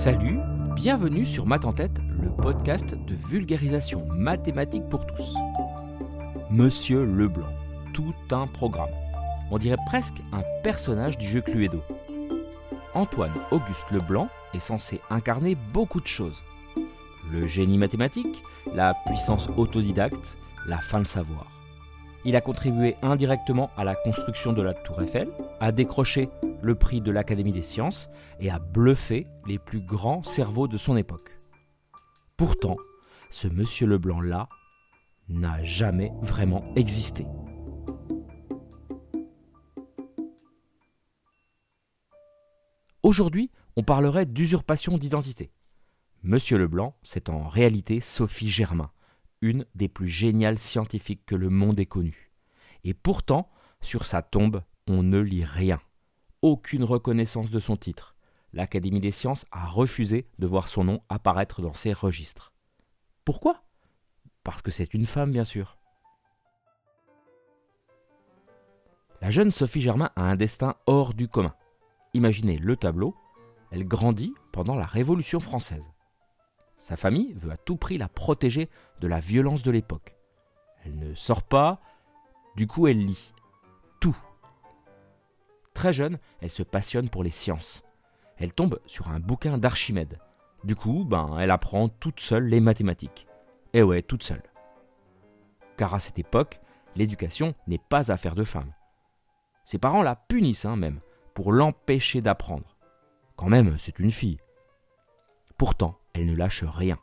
Salut, bienvenue sur Math en tête, le podcast de vulgarisation mathématique pour tous. Monsieur Leblanc, tout un programme. On dirait presque un personnage du jeu Cluedo. Antoine Auguste Leblanc est censé incarner beaucoup de choses. Le génie mathématique, la puissance autodidacte, la fin de savoir. Il a contribué indirectement à la construction de la Tour Eiffel, a décroché le prix de l'Académie des sciences et a bluffé les plus grands cerveaux de son époque. Pourtant, ce monsieur Leblanc-là n'a jamais vraiment existé. Aujourd'hui, on parlerait d'usurpation d'identité. Monsieur Leblanc, c'est en réalité Sophie Germain, une des plus géniales scientifiques que le monde ait connues. Et pourtant, sur sa tombe, on ne lit rien. Aucune reconnaissance de son titre. L'Académie des sciences a refusé de voir son nom apparaître dans ses registres. Pourquoi? Parce que c'est une femme, bien sûr. La jeune Sophie Germain a un destin hors du commun. Imaginez le tableau, elle grandit pendant la Révolution française. Sa famille veut à tout prix la protéger de la violence de l'époque. Elle ne sort pas, du coup elle lit. Tout. Très jeune, elle se passionne pour les sciences. Elle tombe sur un bouquin d'Archimède. Du coup, ben, elle apprend toute seule les mathématiques. Et ouais, toute seule. Car à cette époque, l'éducation n'est pas affaire de femme. Ses parents la punissent hein, même, pour l'empêcher d'apprendre. Quand même, c'est une fille. Pourtant, elle ne lâche rien.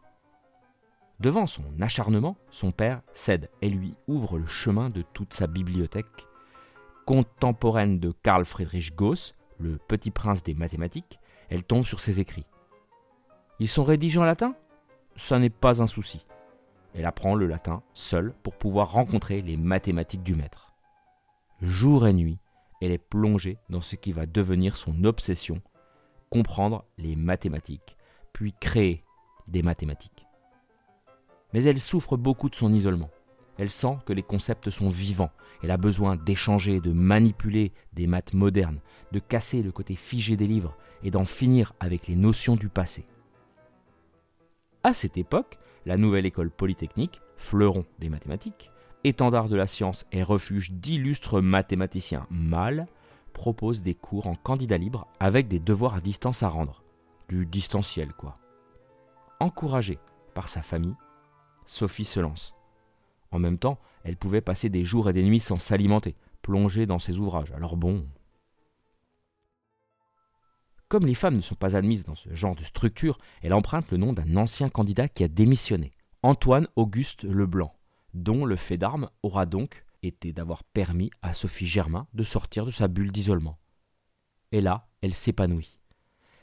Devant son acharnement, son père cède et lui ouvre le chemin de toute sa bibliothèque. Contemporaine de Carl Friedrich Gauss, le petit prince des mathématiques, elle tombe sur ses écrits. Ils sont rédigés en latin? Ça n'est pas un souci. Elle apprend le latin seule pour pouvoir rencontrer les mathématiques du maître. Jour et nuit, elle est plongée dans ce qui va devenir son obsession, comprendre les mathématiques, puis créer des mathématiques. Mais elle souffre beaucoup de son isolement. Elle sent que les concepts sont vivants. Elle a besoin d'échanger, de manipuler des maths modernes, de casser le côté figé des livres et d'en finir avec les notions du passé. À cette époque, la nouvelle école polytechnique, fleuron des mathématiques, étendard de la science et refuge d'illustres mathématiciens mâles, propose des cours en candidat libre avec des devoirs à distance à rendre. Du distanciel, quoi. Encouragée par sa famille, Sophie se lance. En même temps, elle pouvait passer des jours et des nuits sans s'alimenter, plongée dans ses ouvrages. Alors bon. Comme les femmes ne sont pas admises dans ce genre de structure, elle emprunte le nom d'un ancien candidat qui a démissionné, Antoine Auguste Leblanc, dont le fait d'armes aura donc été d'avoir permis à Sophie Germain de sortir de sa bulle d'isolement. Et là, elle s'épanouit.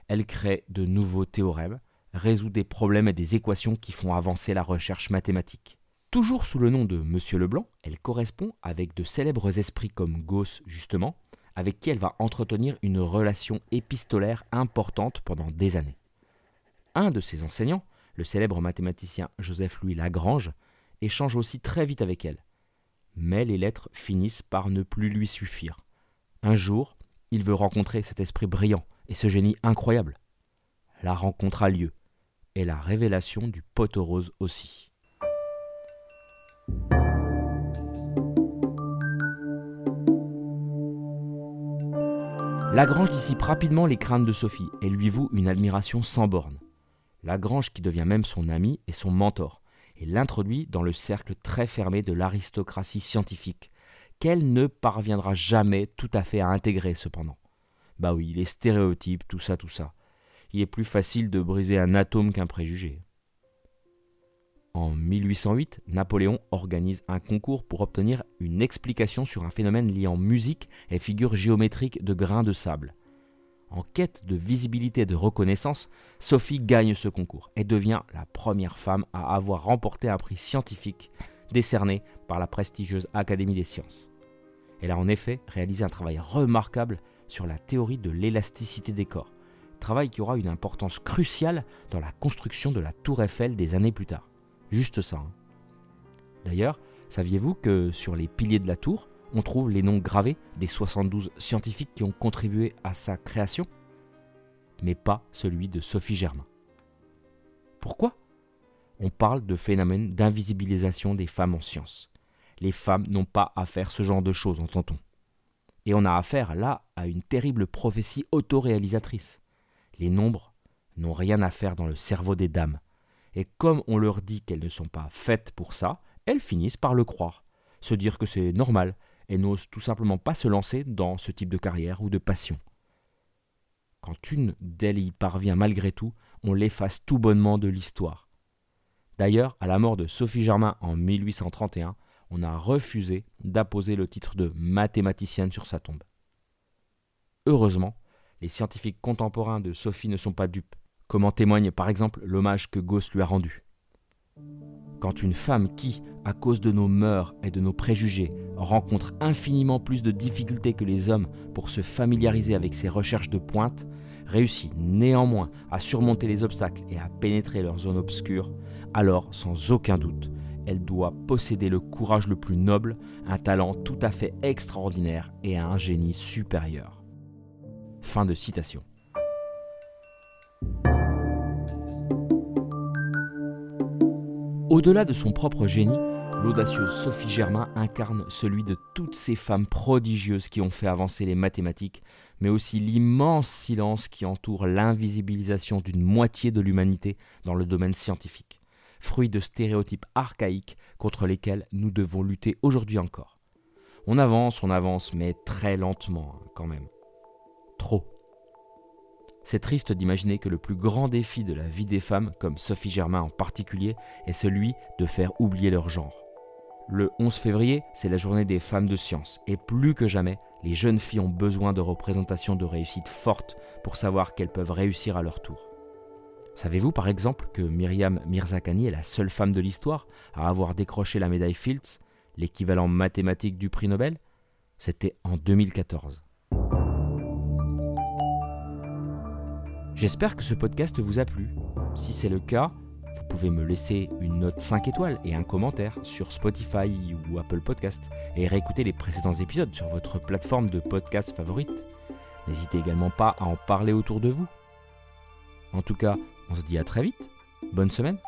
Elle crée de nouveaux théorèmes, résout des problèmes et des équations qui font avancer la recherche mathématique. Toujours sous le nom de Monsieur Leblanc, elle correspond avec de célèbres esprits comme Gauss justement, avec qui elle va entretenir une relation épistolaire importante pendant des années. Un de ses enseignants, le célèbre mathématicien Joseph-Louis Lagrange, échange aussi très vite avec elle. Mais les lettres finissent par ne plus lui suffire. Un jour, il veut rencontrer cet esprit brillant et ce génie incroyable. La rencontre a lieu, et la révélation du pot rose aussi. Lagrange dissipe rapidement les craintes de Sophie et lui voue une admiration sans borne. Lagrange, qui devient même son ami et son mentor, et l'introduit dans le cercle très fermé de l'aristocratie scientifique, qu'elle ne parviendra jamais tout à fait à intégrer cependant. Bah oui, les stéréotypes, tout ça, tout ça il est plus facile de briser un atome qu'un préjugé. En 1808, Napoléon organise un concours pour obtenir une explication sur un phénomène liant musique et figures géométriques de grains de sable. En quête de visibilité et de reconnaissance, Sophie gagne ce concours et devient la première femme à avoir remporté un prix scientifique décerné par la prestigieuse Académie des sciences. Elle a en effet réalisé un travail remarquable sur la théorie de l'élasticité des corps, travail qui aura une importance cruciale dans la construction de la tour Eiffel des années plus tard. Juste ça. Hein. D'ailleurs, saviez-vous que sur les piliers de la tour, on trouve les noms gravés des 72 scientifiques qui ont contribué à sa création? Mais pas celui de Sophie Germain. Pourquoi? On parle de phénomène d'invisibilisation des femmes en sciences. Les femmes n'ont pas à faire ce genre de choses, entend-on. Et on a affaire là à une terrible prophétie autoréalisatrice. Les nombres n'ont rien à faire dans le cerveau des dames. Et comme on leur dit qu'elles ne sont pas faites pour ça, elles finissent par le croire, se dire que c'est normal, et n'osent tout simplement pas se lancer dans ce type de carrière ou de passion. Quand une d'elles y parvient malgré tout, on l'efface tout bonnement de l'histoire. D'ailleurs, à la mort de Sophie Germain en 1831, on a refusé d'apposer le titre de mathématicienne sur sa tombe. Heureusement, les scientifiques contemporains de Sophie ne sont pas dupes, comme en témoigne par exemple l'hommage que Gauss lui a rendu. Quand une femme qui, à cause de nos mœurs et de nos préjugés, rencontre infiniment plus de difficultés que les hommes pour se familiariser avec ses recherches de pointe, réussit néanmoins à surmonter les obstacles et à pénétrer leurs zones obscures, alors sans aucun doute, elle doit posséder le courage le plus noble, un talent tout à fait extraordinaire et un génie supérieur. Fin de citation. Au-delà de son propre génie, l'audacieuse Sophie Germain incarne celui de toutes ces femmes prodigieuses qui ont fait avancer les mathématiques, mais aussi l'immense silence qui entoure l'invisibilisation d'une moitié de l'humanité dans le domaine scientifique, fruit de stéréotypes archaïques contre lesquels nous devons lutter aujourd'hui encore. On avance, on avance, mais très lentement hein, quand même. C'est triste d'imaginer que le plus grand défi de la vie des femmes, comme Sophie Germain en particulier, est celui de faire oublier leur genre. Le 11 février, c'est la journée des femmes de science, et plus que jamais, les jeunes filles ont besoin de représentations de réussite fortes pour savoir qu'elles peuvent réussir à leur tour. Savez-vous par exemple que Myriam Mirzakhani est la seule femme de l'histoire à avoir décroché la médaille Fields, l'équivalent mathématique du prix Nobel? C'était en 2014. J'espère que ce podcast vous a plu. Si c'est le cas, vous pouvez me laisser une note 5 étoiles et un commentaire sur Spotify ou Apple Podcast et réécouter les précédents épisodes sur votre plateforme de podcast favorite. N'hésitez également pas à en parler autour de vous. En tout cas, on se dit à très vite. Bonne semaine.